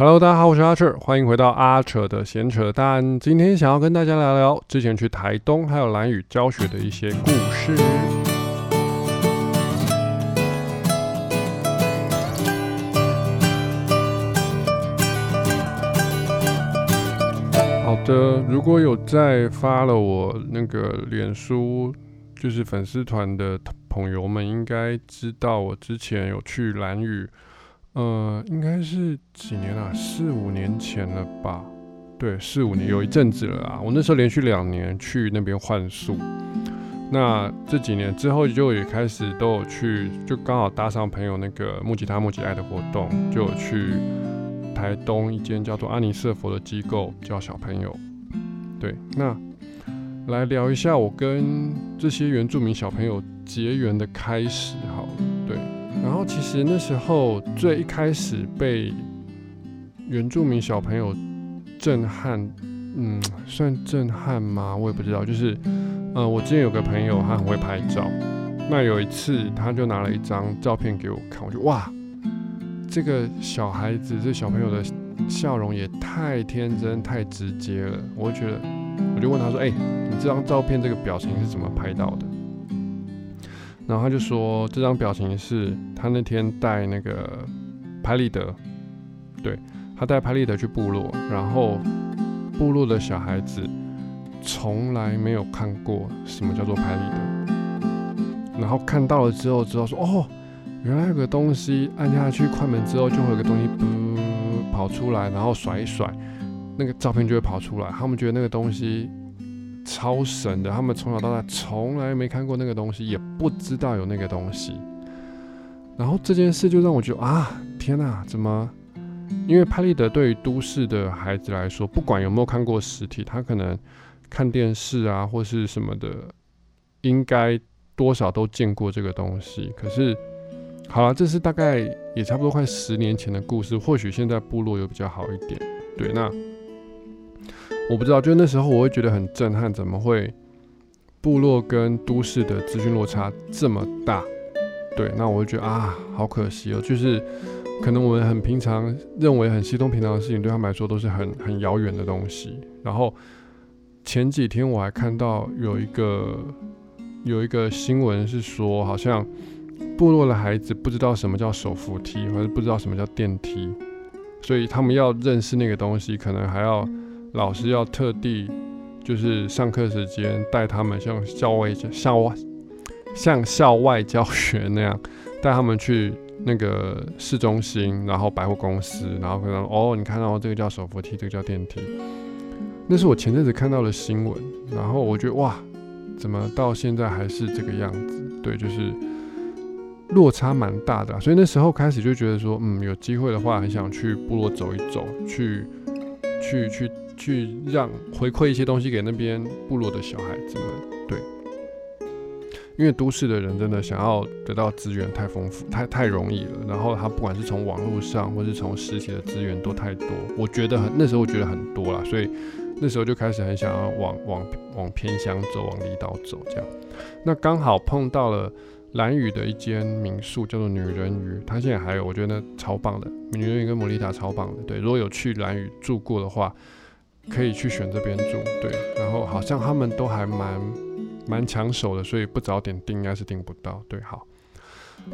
Hello，大家好，我是阿扯，欢迎回到阿扯的闲扯淡。今天想要跟大家聊聊之前去台东还有蓝屿教学的一些故事。好的，如果有在发了我那个脸书，就是粉丝团的朋友们，应该知道我之前有去蓝屿。呃，应该是几年啊？四五年前了吧？对，四五年有一阵子了啊。我那时候连续两年去那边换宿。那这几年之后就也开始都有去，就刚好搭上朋友那个木吉他木吉爱的活动，就有去台东一间叫做阿尼瑟佛的机构教小朋友。对，那来聊一下我跟这些原住民小朋友结缘的开始，好了，然后其实那时候最一开始被原住民小朋友震撼，嗯，算震撼吗？我也不知道。就是，呃，我之前有个朋友，他很会拍照。那有一次，他就拿了一张照片给我看，我就哇，这个小孩子，这小朋友的笑容也太天真、太直接了。我就觉得，我就问他说：“哎，你这张照片这个表情是怎么拍到的？”然后他就说，这张表情是他那天带那个拍立得，对他带拍立得去部落，然后部落的小孩子从来没有看过什么叫做拍立得，然后看到了之后知道说，哦，原来有个东西按下去快门之后就会有个东西不跑出来，然后甩一甩，那个照片就会跑出来。他们觉得那个东西。超神的，他们从小到大从来没看过那个东西，也不知道有那个东西。然后这件事就让我觉得啊，天哪，怎么？因为拍立得对于都市的孩子来说，不管有没有看过实体，他可能看电视啊或是什么的，应该多少都见过这个东西。可是，好了，这是大概也差不多快十年前的故事，或许现在部落有比较好一点。对，那。我不知道，就那时候我会觉得很震撼，怎么会部落跟都市的资讯落差这么大？对，那我就觉得啊，好可惜哦，就是可能我们很平常认为很稀松平常的事情，对他们来说都是很很遥远的东西。然后前几天我还看到有一个有一个新闻是说，好像部落的孩子不知道什么叫手扶梯，或者不知道什么叫电梯，所以他们要认识那个东西，可能还要。老师要特地就是上课时间带他们像校外校外像校外教学那样带他们去那个市中心，然后百货公司，然后可能哦，你看到这个叫手扶梯，这个叫电梯。那是我前阵子看到的新闻，然后我觉得哇，怎么到现在还是这个样子？对，就是落差蛮大的。所以那时候开始就觉得说，嗯，有机会的话，很想去部落走一走，去去去。去让回馈一些东西给那边部落的小孩子们，对，因为都市的人真的想要得到资源太丰富、太太容易了，然后他不管是从网络上或是从实体的资源都太多，我觉得很那时候我觉得很多了，所以那时候就开始很想要往往往偏乡走、往离岛走这样。那刚好碰到了蓝屿的一间民宿，叫做女人鱼，它现在还有，我觉得超棒的，女人鱼跟莫丽塔超棒的。对，如果有去蓝屿住过的话。可以去选这边住，对，然后好像他们都还蛮蛮抢手的，所以不早点订应该是订不到，对，好，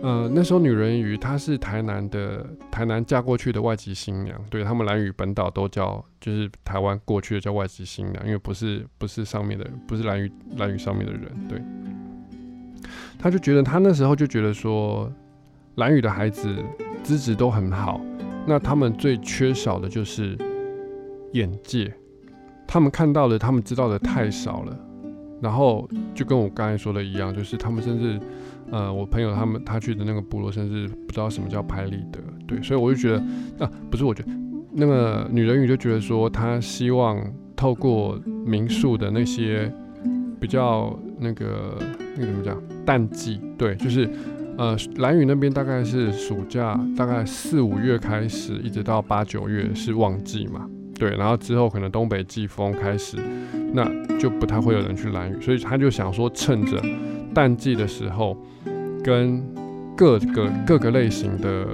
呃，那时候女人鱼她是台南的，台南嫁过去的外籍新娘，对他们蓝屿本岛都叫，就是台湾过去的叫外籍新娘，因为不是不是上面的，不是蓝屿蓝屿上面的人，对，他就觉得他那时候就觉得说，蓝屿的孩子资质都很好，那他们最缺少的就是眼界。他们看到的，他们知道的太少了，然后就跟我刚才说的一样，就是他们甚至，呃，我朋友他们他去的那个部落，甚至不知道什么叫拍立得，对，所以我就觉得，啊，不是，我觉得那个女人鱼就觉得说，她希望透过民宿的那些比较那个那个怎么讲淡季，对，就是呃蓝屿那边大概是暑假，大概四五月开始，一直到八九月是旺季嘛。对，然后之后可能东北季风开始，那就不太会有人去蓝屿，所以他就想说，趁着淡季的时候，跟各个各个类型的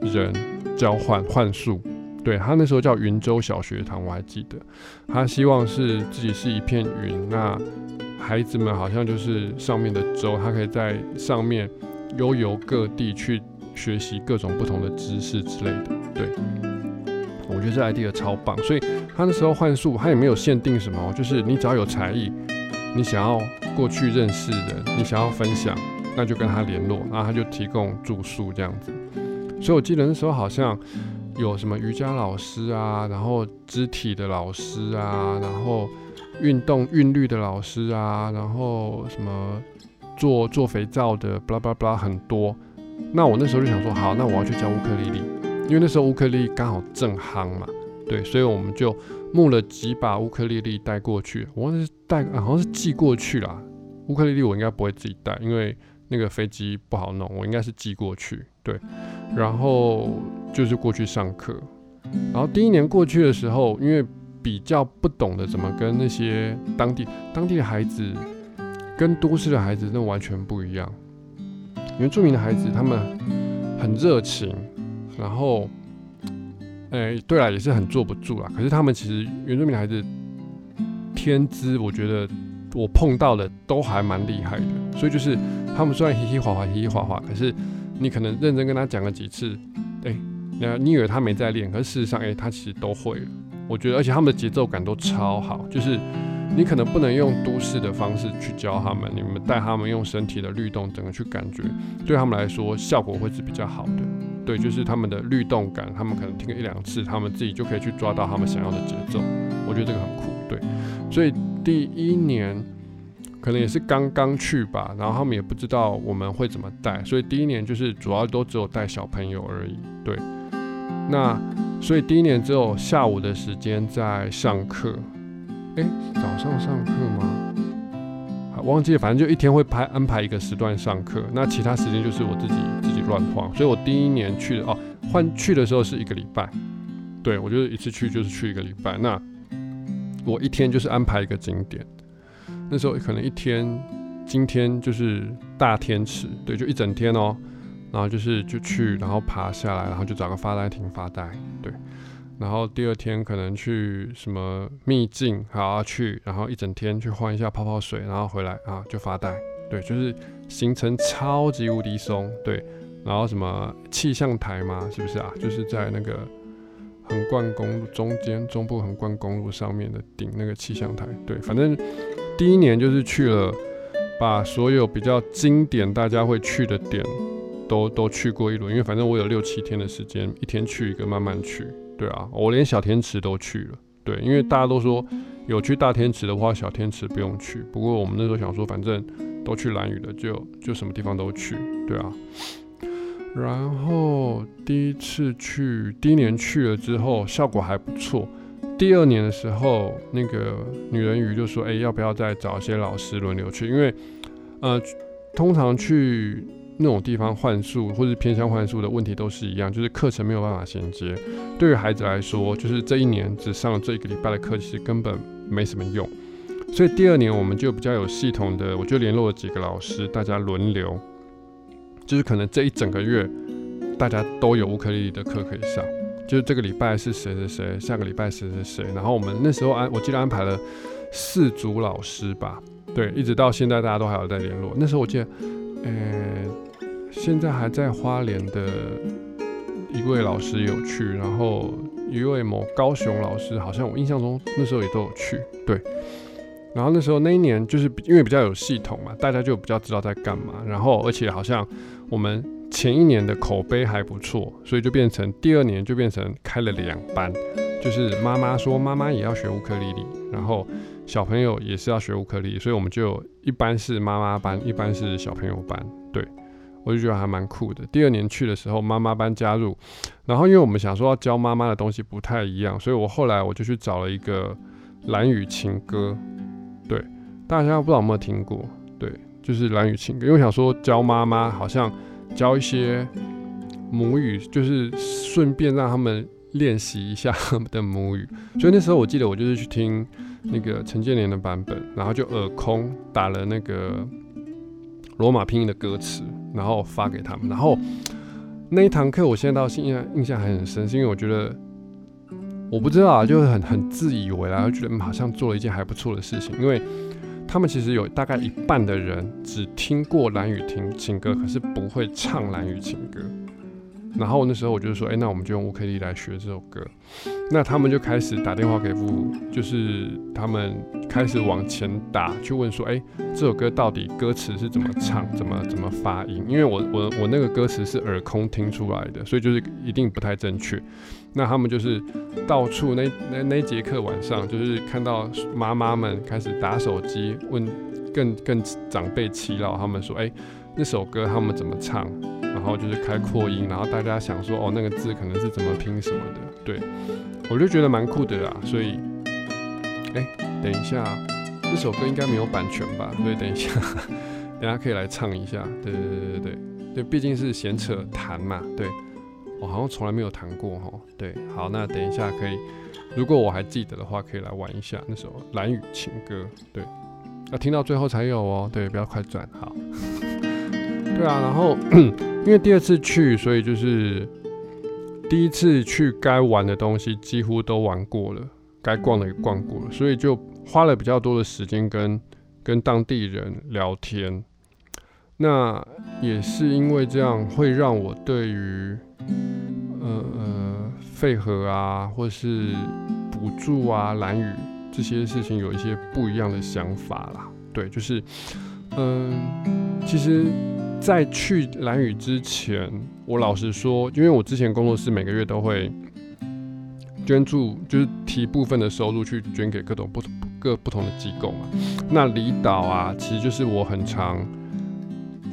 人交换幻术，对他那时候叫云州小学堂，我还记得。他希望是自己是一片云，那孩子们好像就是上面的舟，他可以在上面悠游各地去学习各种不同的知识之类的。对，我觉得这 idea 超棒。所以他那时候幻术，他也没有限定什么，就是你只要有才艺，你想要过去认识的，你想要分享，那就跟他联络，然后他就提供住宿这样子。所以我记得那时候好像。有什么瑜伽老师啊，然后肢体的老师啊，然后运动韵律的老师啊，然后什么做做肥皂的，巴拉巴拉巴拉很多。那我那时候就想说，好，那我要去教乌克丽丽，因为那时候乌克丽丽刚好正夯嘛，对，所以我们就募了几把乌克丽丽带过去。我忘记是带，好像是寄过去啦。乌克丽丽我应该不会自己带，因为那个飞机不好弄，我应该是寄过去。对，然后就是过去上课，然后第一年过去的时候，因为比较不懂得怎么跟那些当地当地的孩子，跟都市的孩子那完全不一样。原住民的孩子他们很热情，然后，哎，对了，也是很坐不住啦。可是他们其实原住民孩子天资，我觉得我碰到的都还蛮厉害的。所以就是他们虽然嘻嘻哈哈，嘻嘻哈哈，可是。你可能认真跟他讲了几次，哎，那你以为他没在练，可是事实上，哎，他其实都会了。我觉得，而且他们的节奏感都超好，就是你可能不能用都市的方式去教他们，你们带他们用身体的律动，整个去感觉，对他们来说效果会是比较好的。对，就是他们的律动感，他们可能听个一两次，他们自己就可以去抓到他们想要的节奏。我觉得这个很酷，对。所以第一年。可能也是刚刚去吧，然后他们也不知道我们会怎么带，所以第一年就是主要都只有带小朋友而已。对，那所以第一年只有下午的时间在上课。哎，早上上课吗？忘记了，反正就一天会排安排一个时段上课，那其他时间就是我自己自己乱晃。所以我第一年去的哦，换去的时候是一个礼拜。对我就是一次去就是去一个礼拜，那我一天就是安排一个景点。那时候可能一天，今天就是大天池，对，就一整天哦。然后就是就去，然后爬下来，然后就找个发呆亭发呆，对。然后第二天可能去什么秘境，好去，然后一整天去换一下泡泡水，然后回来啊就发呆，对，就是行程超级无敌松，对。然后什么气象台嘛，是不是啊？就是在那个横贯公路中间，中部横贯公路上面的顶那个气象台，对，反正。第一年就是去了，把所有比较经典大家会去的点都都去过一轮，因为反正我有六七天的时间，一天去一个，慢慢去。对啊，我连小天池都去了。对，因为大家都说有去大天池的话，小天池不用去。不过我们那时候想说，反正都去蓝雨了，就就什么地方都去。对啊。然后第一次去，第一年去了之后，效果还不错。第二年的时候，那个女人鱼就说：“哎，要不要再找一些老师轮流去？因为，呃，通常去那种地方幻术或者偏向幻术的问题都是一样，就是课程没有办法衔接。对于孩子来说，就是这一年只上了这一个礼拜的课，其实根本没什么用。所以第二年我们就比较有系统的，我就联络了几个老师，大家轮流，就是可能这一整个月大家都有乌克丽丽的课可以上。”就是这个礼拜是谁谁谁，下个礼拜谁谁谁，然后我们那时候安，我记得安排了四组老师吧，对，一直到现在大家都还有在联络。那时候我记得，呃，现在还在花莲的一位老师有去，然后一位某高雄老师，好像我印象中那时候也都有去，对。然后那时候那一年就是因为比较有系统嘛，大家就比较知道在干嘛，然后而且好像我们。前一年的口碑还不错，所以就变成第二年就变成开了两班，就是妈妈说妈妈也要学乌克丽丽，然后小朋友也是要学乌克丽丽，所以我们就一般是妈妈班，一般是小朋友班。对我就觉得还蛮酷的。第二年去的时候，妈妈班加入，然后因为我们想说要教妈妈的东西不太一样，所以我后来我就去找了一个蓝雨情歌，对，大家不知道有没有听过？对，就是蓝雨情歌，因为想说教妈妈好像。教一些母语，就是顺便让他们练习一下他们的母语。所以那时候我记得我就是去听那个陈建年的版本，然后就耳空打了那个罗马拼音的歌词，然后发给他们。然后那一堂课我现在到现在印象还很深，是因为我觉得我不知道啊，就是很很自以为啦，就觉得好像做了一件还不错的事情，因为他们其实有大概一半的人只听过蓝雨听情歌，可是不会唱蓝雨情歌。然后那时候我就说，哎，那我们就用乌克丽来学这首歌。那他们就开始打电话给父母，就是他们开始往前打，去问说，哎，这首歌到底歌词是怎么唱，怎么怎么发音？因为我我我那个歌词是耳空听出来的，所以就是一定不太正确。那他们就是到处那那那节课晚上，就是看到妈妈们开始打手机问更更长辈祈祷，他们说，哎，那首歌他们怎么唱？然后就是开扩音，然后大家想说，哦，那个字可能是怎么拼什么的，对。我就觉得蛮酷的啦，所以，哎，等一下，这首歌应该没有版权吧？所以等一下，等下可以来唱一下。对对对对对对，毕竟是闲扯弹嘛。对，我好像从来没有弹过哈。对，好，那等一下可以，如果我还记得的话，可以来玩一下那首《蓝雨情歌》。对，要听到最后才有哦。对，不要快转。好。对啊，然后 因为第二次去，所以就是。第一次去该玩的东西几乎都玩过了，该逛的也逛过了，所以就花了比较多的时间跟跟当地人聊天。那也是因为这样，会让我对于呃呃废核啊，或是补助啊、蓝雨这些事情有一些不一样的想法啦。对，就是嗯，其实。在去蓝屿之前，我老实说，因为我之前工作室每个月都会捐助，就是提部分的收入去捐给各种不同各不同的机构嘛。那离岛啊，其实就是我很常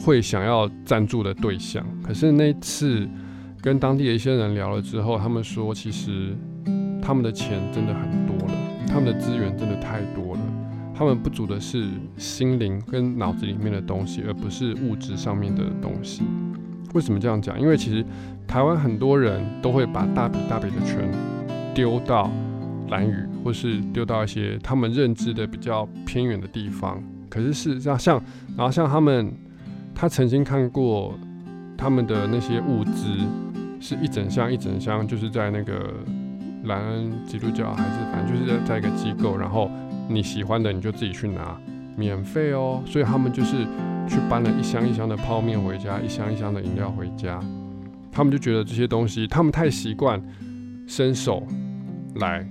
会想要赞助的对象。可是那次跟当地的一些人聊了之后，他们说，其实他们的钱真的很多了，他们的资源真的太多了。他们不足的是心灵跟脑子里面的东西，而不是物质上面的东西。为什么这样讲？因为其实台湾很多人都会把大笔大笔的钱丢到蓝屿，或是丢到一些他们认知的比较偏远的地方。可是事实上，像然后像他们，他曾经看过他们的那些物资，是一整箱一整箱，就是在那个蓝恩基督教还是反正就是在在一个机构，然后。你喜欢的你就自己去拿，免费哦。所以他们就是去搬了一箱一箱的泡面回家，一箱一箱的饮料回家。他们就觉得这些东西，他们太习惯伸手来，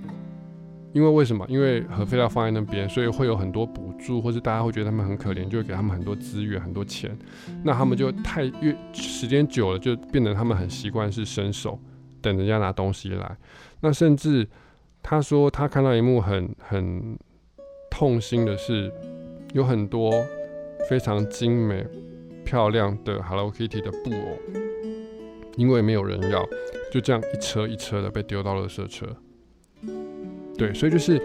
因为为什么？因为核废料放在那边，所以会有很多补助，或是大家会觉得他们很可怜，就会给他们很多资源、很多钱。那他们就太越时间久了，就变得他们很习惯是伸手等人家拿东西来。那甚至他说他看到一幕很很。痛心的是，有很多非常精美、漂亮的 Hello Kitty 的布偶，因为没有人要，就这样一车一车的被丢到了社车。对，所以就是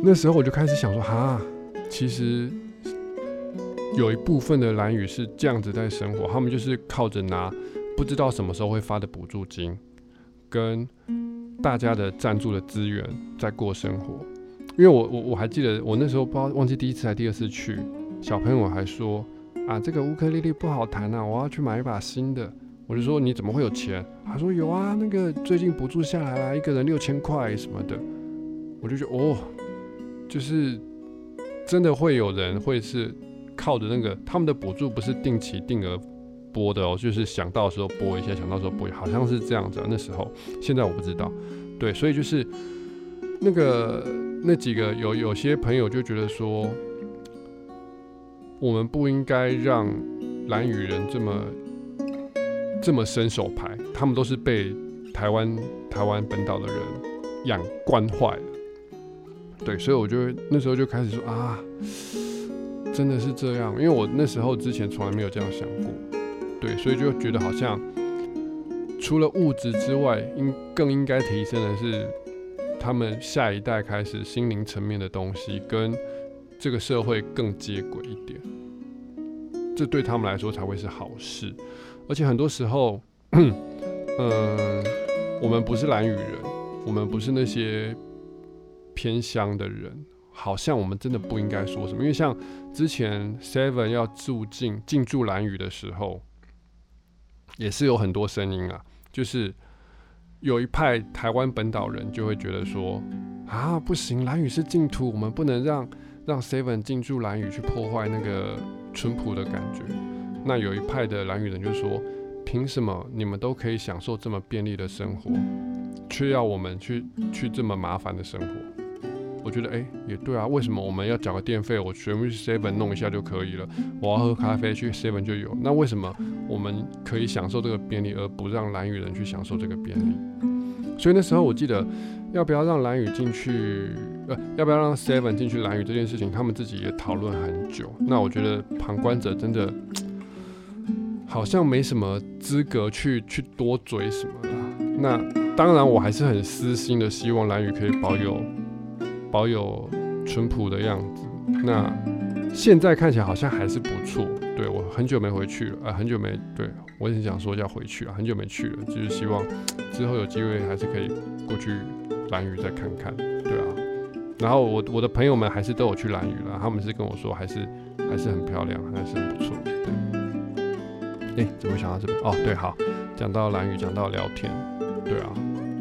那时候我就开始想说，哈，其实有一部分的蓝雨是这样子在生活，他们就是靠着拿不知道什么时候会发的补助金，跟大家的赞助的资源在过生活。因为我我我还记得我那时候不知道忘记第一次还第二次去，小朋友还说啊这个乌克丽丽不好弹啊，我要去买一把新的。我就说你怎么会有钱？他说有啊，那个最近补助下来了，一个人六千块什么的。我就觉得哦，就是真的会有人会是靠着那个他们的补助不是定期定额拨的哦，就是想到时候拨一下，想到时候拨，好像是这样子。那时候现在我不知道，对，所以就是那个。那几个有有些朋友就觉得说，我们不应该让蓝雨人这么这么伸手牌，他们都是被台湾台湾本岛的人养惯坏了。对，所以我就那时候就开始说啊，真的是这样，因为我那时候之前从来没有这样想过。对，所以就觉得好像除了物质之外，应更应该提升的是。他们下一代开始心灵层面的东西跟这个社会更接轨一点，这对他们来说才会是好事。而且很多时候，嗯，我们不是蓝雨人，我们不是那些偏乡的人，好像我们真的不应该说什么。因为像之前 Seven 要住进进驻蓝雨的时候，也是有很多声音啊，就是有一派台湾本岛人就会觉得说，啊，不行，蓝屿是净土，我们不能让让 Seven 进驻蓝屿去破坏那个淳朴的感觉。那有一派的蓝屿人就说，凭什么你们都可以享受这么便利的生活，却要我们去去这么麻烦的生活？我觉得，哎，也对啊，为什么我们要缴个电费？我全部去 Seven 弄一下就可以了。我要喝咖啡，去 Seven 就有。那为什么我们可以享受这个便利，而不让蓝雨人去享受这个便利？所以那时候我记得，要不要让蓝雨进去，呃，要不要让 Seven 进去蓝雨这件事情，他们自己也讨论很久。那我觉得旁观者真的好像没什么资格去去多嘴什么的。那当然，我还是很私心的，希望蓝屿可以保有。保有淳朴的样子，那现在看起来好像还是不错。对我很久没回去了，啊，很久没对我也想说要回去了，很久没去了，就是希望之后有机会还是可以过去蓝屿再看看，对啊。然后我我的朋友们还是都有去蓝屿了，他们是跟我说还是还是很漂亮，还是很不错。对，哎，怎么想到这边？哦，对，好，讲到蓝屿，讲到聊天，对啊，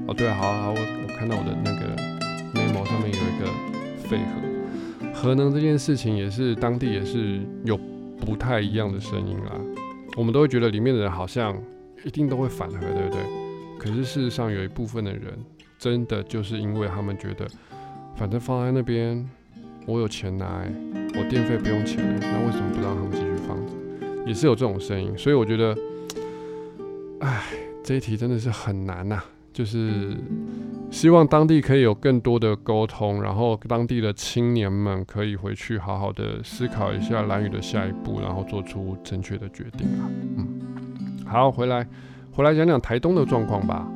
哦，对，好好，我我看到我的那个。上面有一个废核，核能这件事情也是当地也是有不太一样的声音啦。我们都会觉得里面的人好像一定都会反核，对不对？可是事实上有一部分的人真的就是因为他们觉得，反正放在那边我有钱拿，我电费不用钱，那为什么不让他们继续放着？也是有这种声音，所以我觉得，哎，这一题真的是很难呐。就是希望当地可以有更多的沟通，然后当地的青年们可以回去好好的思考一下蓝屿的下一步，然后做出正确的决定啊。嗯，好，回来回来讲讲台东的状况吧。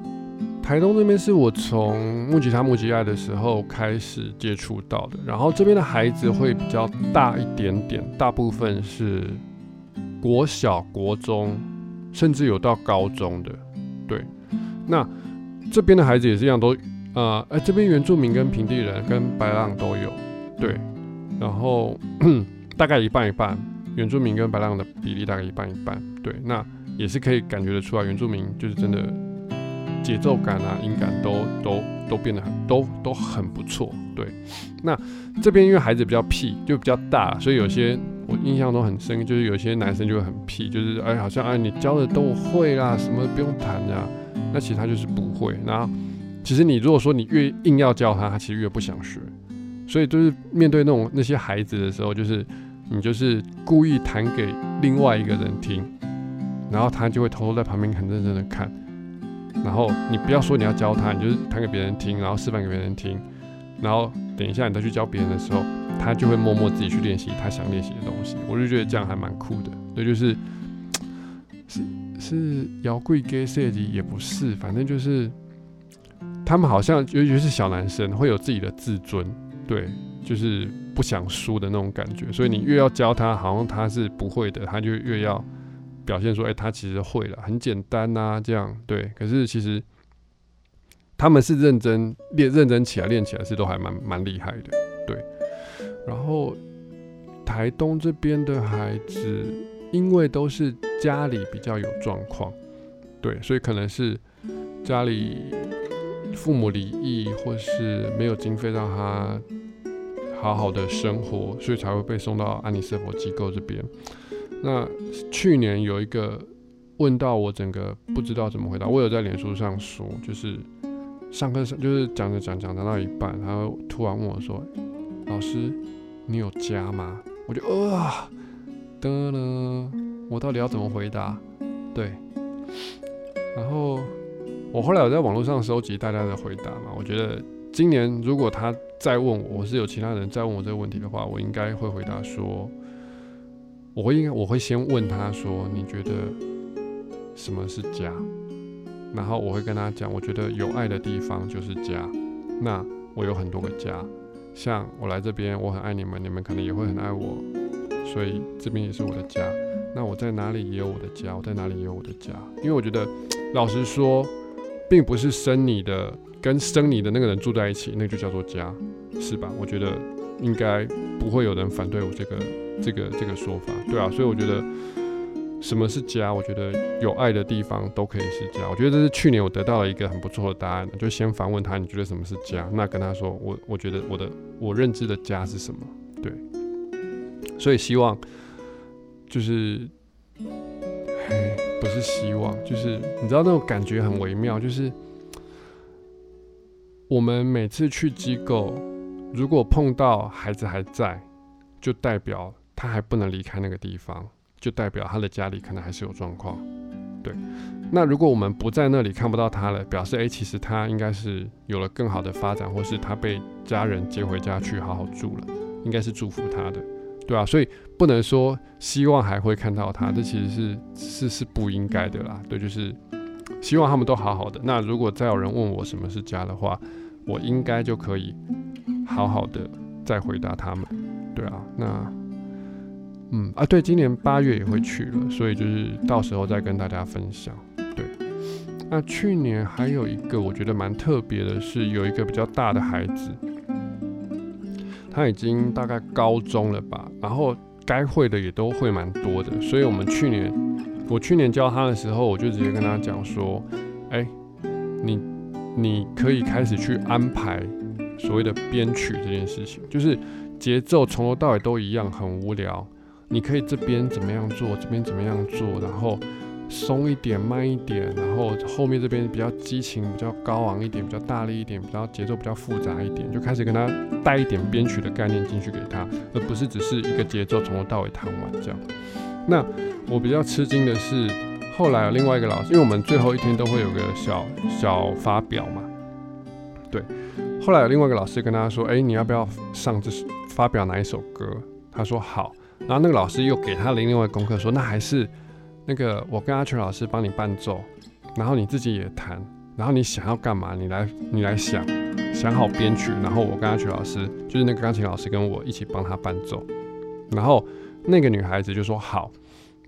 台东这边是我从木吉他木吉爱的时候开始接触到的，然后这边的孩子会比较大一点点，大部分是国小、国中，甚至有到高中的。对，那。这边的孩子也是一样，都啊，哎，这边原住民跟平地人跟白浪都有，对，然后 大概一半一半，原住民跟白浪的比例大概一半一半，对，那也是可以感觉得出来，原住民就是真的节奏感啊、音感都都都变得很都都很不错，对。那这边因为孩子比较屁，就比较大，所以有些我印象都很深，就是有些男生就会很屁，就是哎，好像哎你教的都会啦，什么不用谈啊。那其实他就是不会。然后，其实你如果说你越硬要教他，他其实越不想学。所以就是面对那种那些孩子的时候，就是你就是故意弹给另外一个人听，然后他就会偷偷在旁边很认真的看。然后你不要说你要教他，你就是弹给别人听，然后示范给别人听。然后等一下你再去教别人的时候，他就会默默自己去练习他想练习的东西。我就觉得这样还蛮酷的。对，就是 是。是摇贵 gay 设计也不是，反正就是他们好像，尤其是小男生会有自己的自尊，对，就是不想输的那种感觉。所以你越要教他，好像他是不会的，他就越要表现说，哎，他其实会了，很简单呐，这样对。可是其实他们是认真练，认真起来练起来是都还蛮蛮厉害的，对。然后台东这边的孩子。因为都是家里比较有状况，对，所以可能是家里父母离异，或是没有经费让他好好的生活，所以才会被送到安妮瑟佛机构这边。那去年有一个问到我，整个不知道怎么回答。我有在脸书上说，就是上课上就是讲着讲讲讲到一半，他突然问我说：“老师，你有家吗？”我就啊。的呢？我到底要怎么回答？对，然后我后来我在网络上收集大家的回答嘛。我觉得今年如果他再问我，或是有其他人再问我这个问题的话，我应该会回答说，我会应该我会先问他说，你觉得什么是家？然后我会跟他讲，我觉得有爱的地方就是家。那我有很多个家，像我来这边，我很爱你们，你们可能也会很爱我。所以这边也是我的家，那我在哪里也有我的家，我在哪里也有我的家。因为我觉得，老实说，并不是生你的跟生你的那个人住在一起，那就叫做家，是吧？我觉得应该不会有人反对我这个这个这个说法，对啊。所以我觉得，什么是家？我觉得有爱的地方都可以是家。我觉得这是去年我得到了一个很不错的答案。就先反问他，你觉得什么是家？那跟他说，我我觉得我的我认知的家是什么？对，所以希望就是，不是希望，就是你知道那种感觉很微妙，就是我们每次去机构，如果碰到孩子还在，就代表他还不能离开那个地方。就代表他的家里可能还是有状况，对。那如果我们不在那里看不到他了，表示诶，其实他应该是有了更好的发展，或是他被家人接回家去好好住了，应该是祝福他的，对啊，所以不能说希望还会看到他，这其实是是是不应该的啦。对，就是希望他们都好好的。那如果再有人问我什么是家的话，我应该就可以好好的再回答他们，对啊，那。嗯啊，对，今年八月也会去了，所以就是到时候再跟大家分享。对，那去年还有一个我觉得蛮特别的是，有一个比较大的孩子，他已经大概高中了吧，然后该会的也都会蛮多的，所以我们去年我去年教他的时候，我就直接跟他讲说，哎，你你可以开始去安排所谓的编曲这件事情，就是节奏从头到尾都一样，很无聊。你可以这边怎么样做，这边怎么样做，然后松一点，慢一点，然后后面这边比较激情，比较高昂一点，比较大力一点，比较节奏比较复杂一点，就开始跟他带一点编曲的概念进去给他，而不是只是一个节奏从头到尾弹完这样。那我比较吃惊的是，后来有另外一个老师，因为我们最后一天都会有个小小发表嘛，对。后来有另外一个老师跟他说：“哎，你要不要上这发表哪一首歌？”他说：“好。”然后那个老师又给他另外功课，说那还是那个我跟阿全老师帮你伴奏，然后你自己也弹，然后你想要干嘛，你来你来想，想好编曲，然后我跟阿全老师就是那个钢琴老师跟我一起帮他伴奏，然后那个女孩子就说好，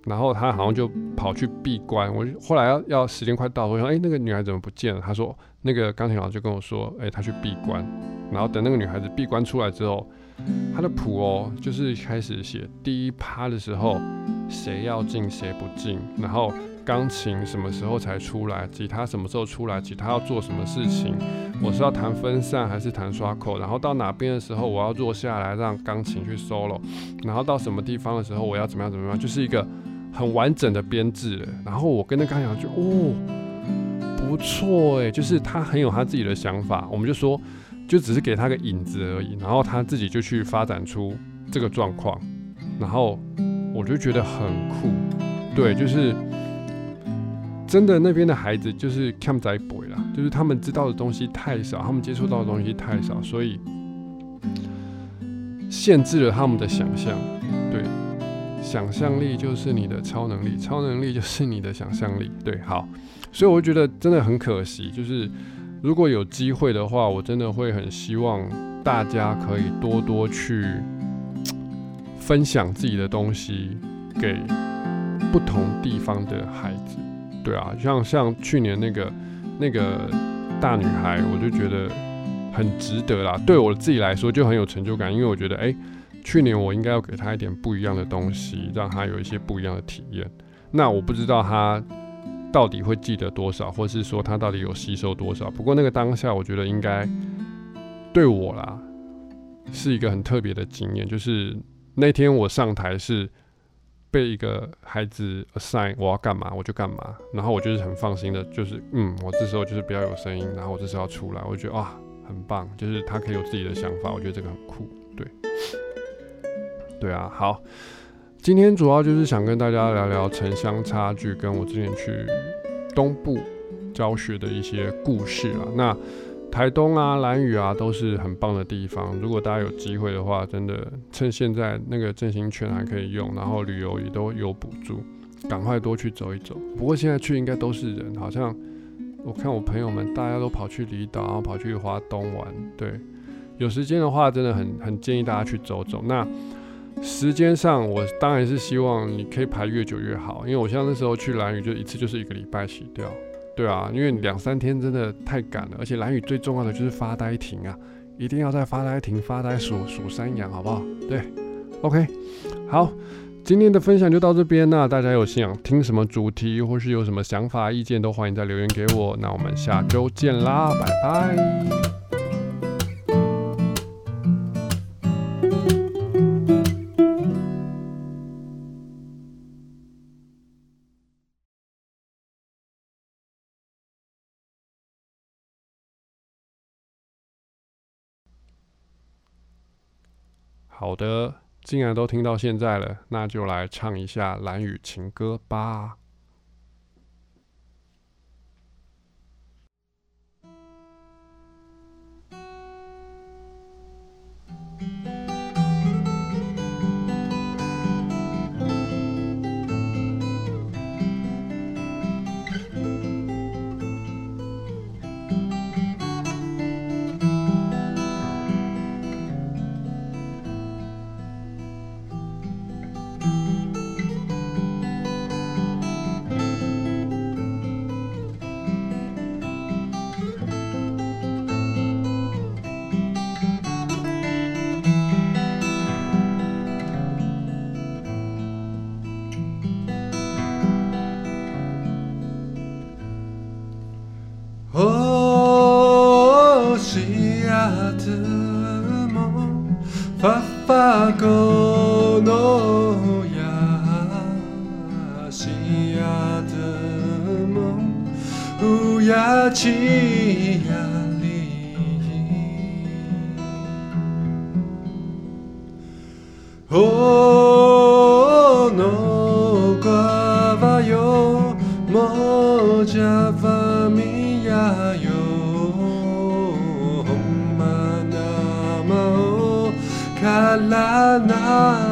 然后她好像就跑去闭关，我后来要要时间快到，我说哎那个女孩怎么不见了？她说那个钢琴老师就跟我说，哎她去闭关，然后等那个女孩子闭关出来之后。他的谱哦，就是开始写第一趴的时候，谁要进谁不进，然后钢琴什么时候才出来，吉他什么时候出来，吉他要做什么事情，我是要弹分散还是弹刷口，然后到哪边的时候我要坐下来让钢琴去 solo，然后到什么地方的时候我要怎么样怎么样，就是一个很完整的编制。然后我跟那钢琴就哦，不错诶，就是他很有他自己的想法，我们就说。就只是给他个影子而已，然后他自己就去发展出这个状况，然后我就觉得很酷，对，就是真的那边的孩子就是看在 boy 啦，就是他们知道的东西太少，他们接触到的东西太少，所以限制了他们的想象。对，想象力就是你的超能力，超能力就是你的想象力。对，好，所以我觉得真的很可惜，就是。如果有机会的话，我真的会很希望大家可以多多去分享自己的东西给不同地方的孩子。对啊，像像去年那个那个大女孩，我就觉得很值得啦。对我自己来说就很有成就感，因为我觉得，哎，去年我应该要给她一点不一样的东西，让她有一些不一样的体验。那我不知道她。到底会记得多少，或是说他到底有吸收多少？不过那个当下，我觉得应该对我啦，是一个很特别的经验。就是那天我上台是被一个孩子 assign 我要干嘛，我就干嘛。然后我就是很放心的，就是嗯，我这时候就是不要有声音，然后我这时候要出来，我觉得哇，很棒，就是他可以有自己的想法，我觉得这个很酷。对，对啊，好。今天主要就是想跟大家聊聊城乡差距，跟我之前去东部教学的一些故事啊。那台东啊、兰屿啊都是很棒的地方。如果大家有机会的话，真的趁现在那个振兴券还可以用，然后旅游也都有补助，赶快多去走一走。不过现在去应该都是人，好像我看我朋友们大家都跑去离岛，然后跑去华东玩。对，有时间的话，真的很很建议大家去走走。那时间上，我当然是希望你可以排越久越好，因为我像那时候去兰屿，就一次就是一个礼拜洗掉，对啊，因为两三天真的太赶了，而且蓝雨最重要的就是发呆亭啊，一定要在发呆亭发呆数数山羊，好不好？对，OK，好，今天的分享就到这边那大家有想听什么主题，或是有什么想法、意见，都欢迎在留言给我。那我们下周见啦，拜拜。好的，既然都听到现在了，那就来唱一下蓝雨情歌吧。おのかわよもじゃわみやよ。ほんまなまおからな